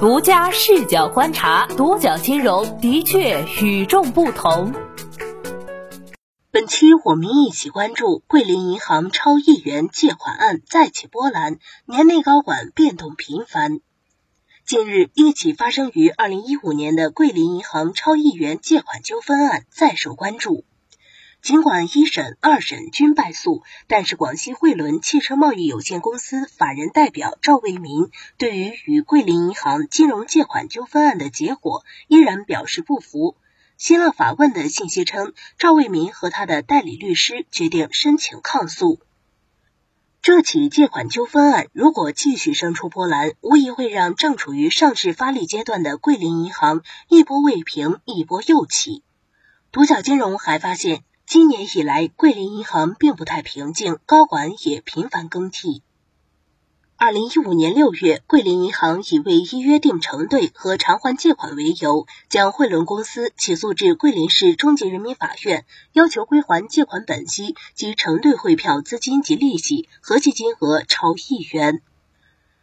独家视角观察，独角金融的确与众不同。本期我们一起关注桂林银行超亿元借款案再起波澜，年内高管变动频繁。近日，一起发生于二零一五年的桂林银行超亿元借款纠纷案再受关注。尽管一审、二审均败诉，但是广西汇伦汽车贸易有限公司法人代表赵卫民对于与桂林银行金融借款纠纷案的结果依然表示不服。新浪法问的信息称，赵为民和他的代理律师决定申请抗诉。这起借款纠纷案如果继续生出波澜，无疑会让正处于上市发力阶段的桂林银行一波未平，一波又起。独角金融还发现。今年以来，桂林银行并不太平静，高管也频繁更替。二零一五年六月，桂林银行以未依约定承兑和偿还借款为由，将汇伦公司起诉至桂林市中级人民法院，要求归还借款本息及承兑汇票资金及利息，合计金额超亿元。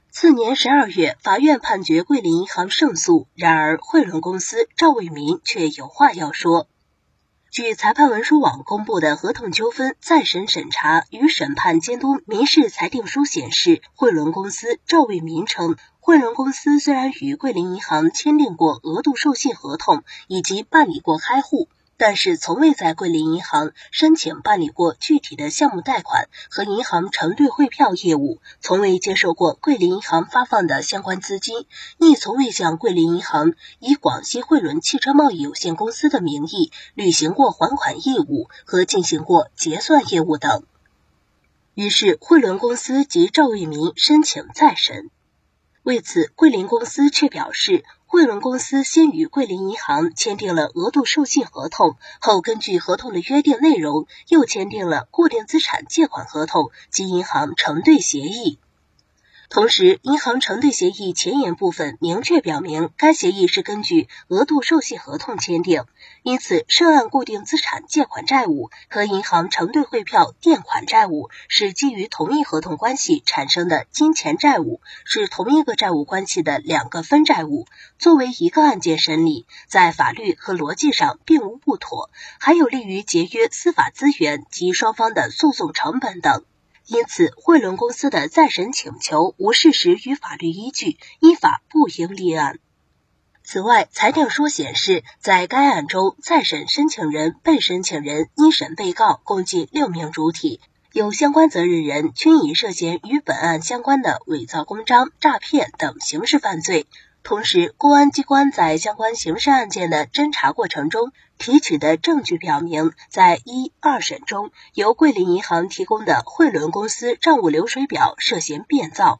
次年十二月，法院判决桂林银行胜诉，然而汇伦公司赵卫民却有话要说。据裁判文书网公布的合同纠纷再审审查与审判监督民事裁定书显示，汇伦公司赵卫民称，汇伦公司虽然与桂林银行签订过额度授信合同，以及办理过开户。但是从未在桂林银行申请办理过具体的项目贷款和银行承兑汇票业务，从未接受过桂林银行发放的相关资金，亦从未向桂林银行以广西汇伦汽车贸易有限公司的名义履行过还款义务和进行过结算业务等。于是，汇伦公司及赵玉民申请再审。为此，桂林公司却表示。汇伦公司先与桂林银行签订了额度授信合同，后根据合同的约定内容，又签订了固定资产借款合同及银行承兑协议。同时，银行承兑协议前言部分明确表明，该协议是根据额度授信合同签订，因此涉案固定资产借款债务和银行承兑汇票垫款债务是基于同一合同关系产生的金钱债务，是同一个债务关系的两个分债务，作为一个案件审理，在法律和逻辑上并无不妥，还有利于节约司法资源及双方的诉讼成本等。因此，汇龙公司的再审请求无事实与法律依据，依法不应立案。此外，裁定书显示，在该案中，再审申请人、被申请人、一审被告共计六名主体，有相关责任人均已涉嫌与本案相关的伪造公章、诈骗等刑事犯罪。同时，公安机关在相关刑事案件的侦查过程中提取的证据表明，在一、二审中，由桂林银行提供的汇伦公司账务流水表涉嫌变造。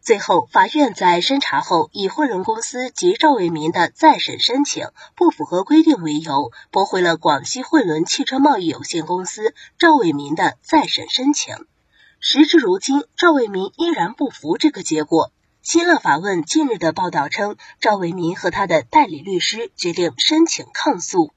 最后，法院在审查后，以汇伦公司及赵为民的再审申请不符合规定为由，驳回了广西汇伦汽车贸易有限公司赵为民的再审申请。时至如今，赵为民依然不服这个结果。新浪法问近日的报道称，赵为民和他的代理律师决定申请抗诉。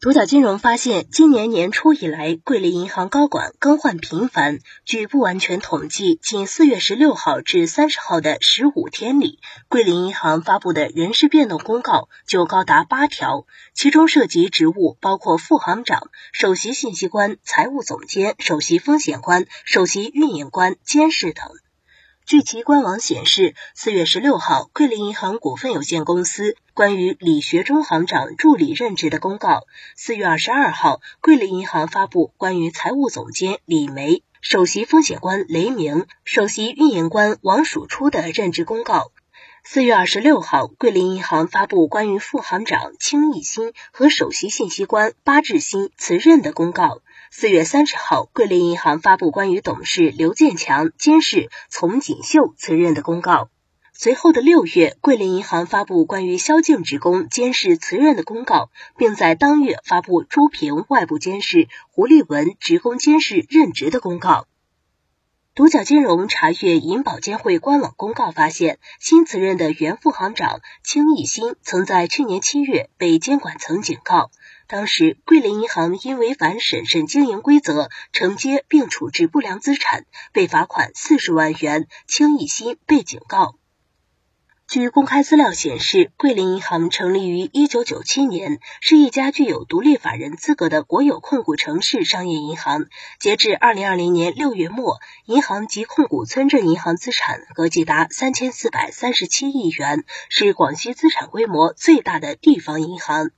独角金融发现，今年年初以来，桂林银行高管更换频繁。据不完全统计，仅四月十六号至三十号的十五天里，桂林银行发布的人事变动公告就高达八条，其中涉及职务包括副行长、首席信息官、财务总监、首席风险官、首席运营官、监事等。据其官网显示，四月十六号，桂林银行股份有限公司关于李学忠行长助理任职的公告；四月二十二号，桂林银行发布关于财务总监李梅、首席风险官雷明、首席运营官王曙初的任职公告；四月二十六号，桂林银行发布关于副行长卿义新和首席信息官巴志新辞任的公告。四月三十号，桂林银行发布关于董事刘建强、监事丛锦绣辞任的公告。随后的六月，桂林银行发布关于萧静职工监事辞任的公告，并在当月发布朱平外部监事、胡立文职工监事任职的公告。独角金融查阅银保监会官网公告，发现新辞任的原副行长清义新曾在去年七月被监管层警告。当时，桂林银行因违反审慎经营规则，承接并处置不良资产，被罚款四十万元。清一新被警告。据公开资料显示，桂林银行成立于1997年，是一家具有独立法人资格的国有控股城市商业银行。截至2020年6月末，银行及控股村镇银行资产合计达3437亿元，是广西资产规模最大的地方银行。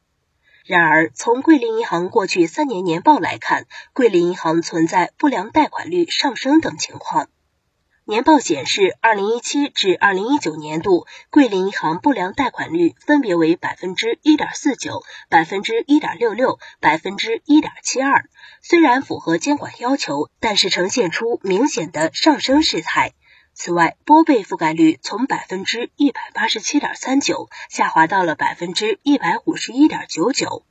然而，从桂林银行过去三年年报来看，桂林银行存在不良贷款率上升等情况。年报显示，二零一七至二零一九年度，桂林银行不良贷款率分别为百分之一点四九、百分之一点六六、百分之一点七二。虽然符合监管要求，但是呈现出明显的上升势态。此外，拨备覆盖率从百分之一百八十七点三九下滑到了百分之一百五十一点九九。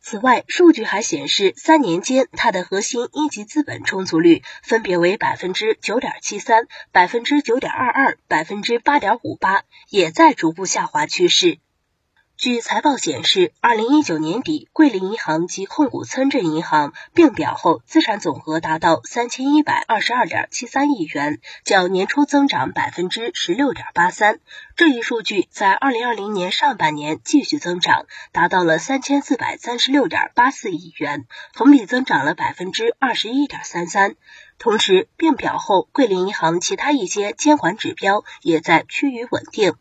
此外，数据还显示，三年间它的核心一级资本充足率分别为百分之九点七三、百分之九点二二、百分之八点五八，也在逐步下滑趋势。据财报显示，二零一九年底，桂林银行及控股村镇银行并表后资产总额达到三千一百二十二点七三亿元，较年初增长百分之十六点八三。这一数据在二零二零年上半年继续增长，达到了三千四百三十六点八四亿元，同比增长了百分之二十一点三三。同时，并表后桂林银行其他一些监管指标也在趋于稳定。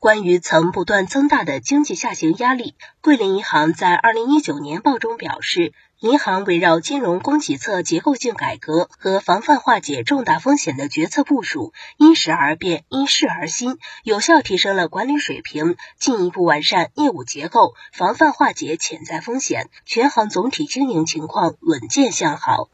关于曾不断增大的经济下行压力，桂林银行在二零一九年报中表示，银行围绕金融供给侧结构性改革和防范化解重大风险的决策部署，因时而变，因势而新，有效提升了管理水平，进一步完善业务结构，防范化解潜在风险，全行总体经营情况稳健向好。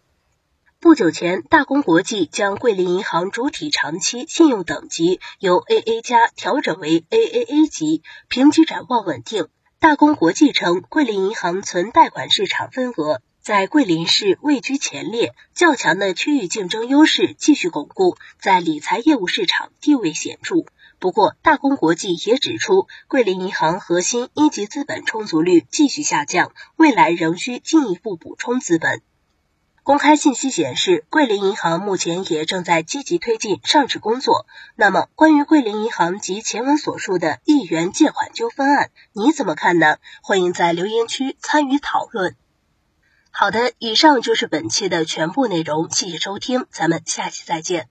不久前，大公国际将桂林银行主体长期信用等级由 AA 加调整为 AAA 级，评级展望稳定。大公国际称，桂林银行存贷款市场份额在桂林市位居前列，较强的区域竞争优势继续巩固，在理财业务市场地位显著。不过，大公国际也指出，桂林银行核心一级资本充足率继续下降，未来仍需进一步补充资本。公开信息显示，桂林银行目前也正在积极推进上市工作。那么，关于桂林银行及前文所述的亿元借款纠纷案，你怎么看呢？欢迎在留言区参与讨论。好的，以上就是本期的全部内容，谢谢收听，咱们下期再见。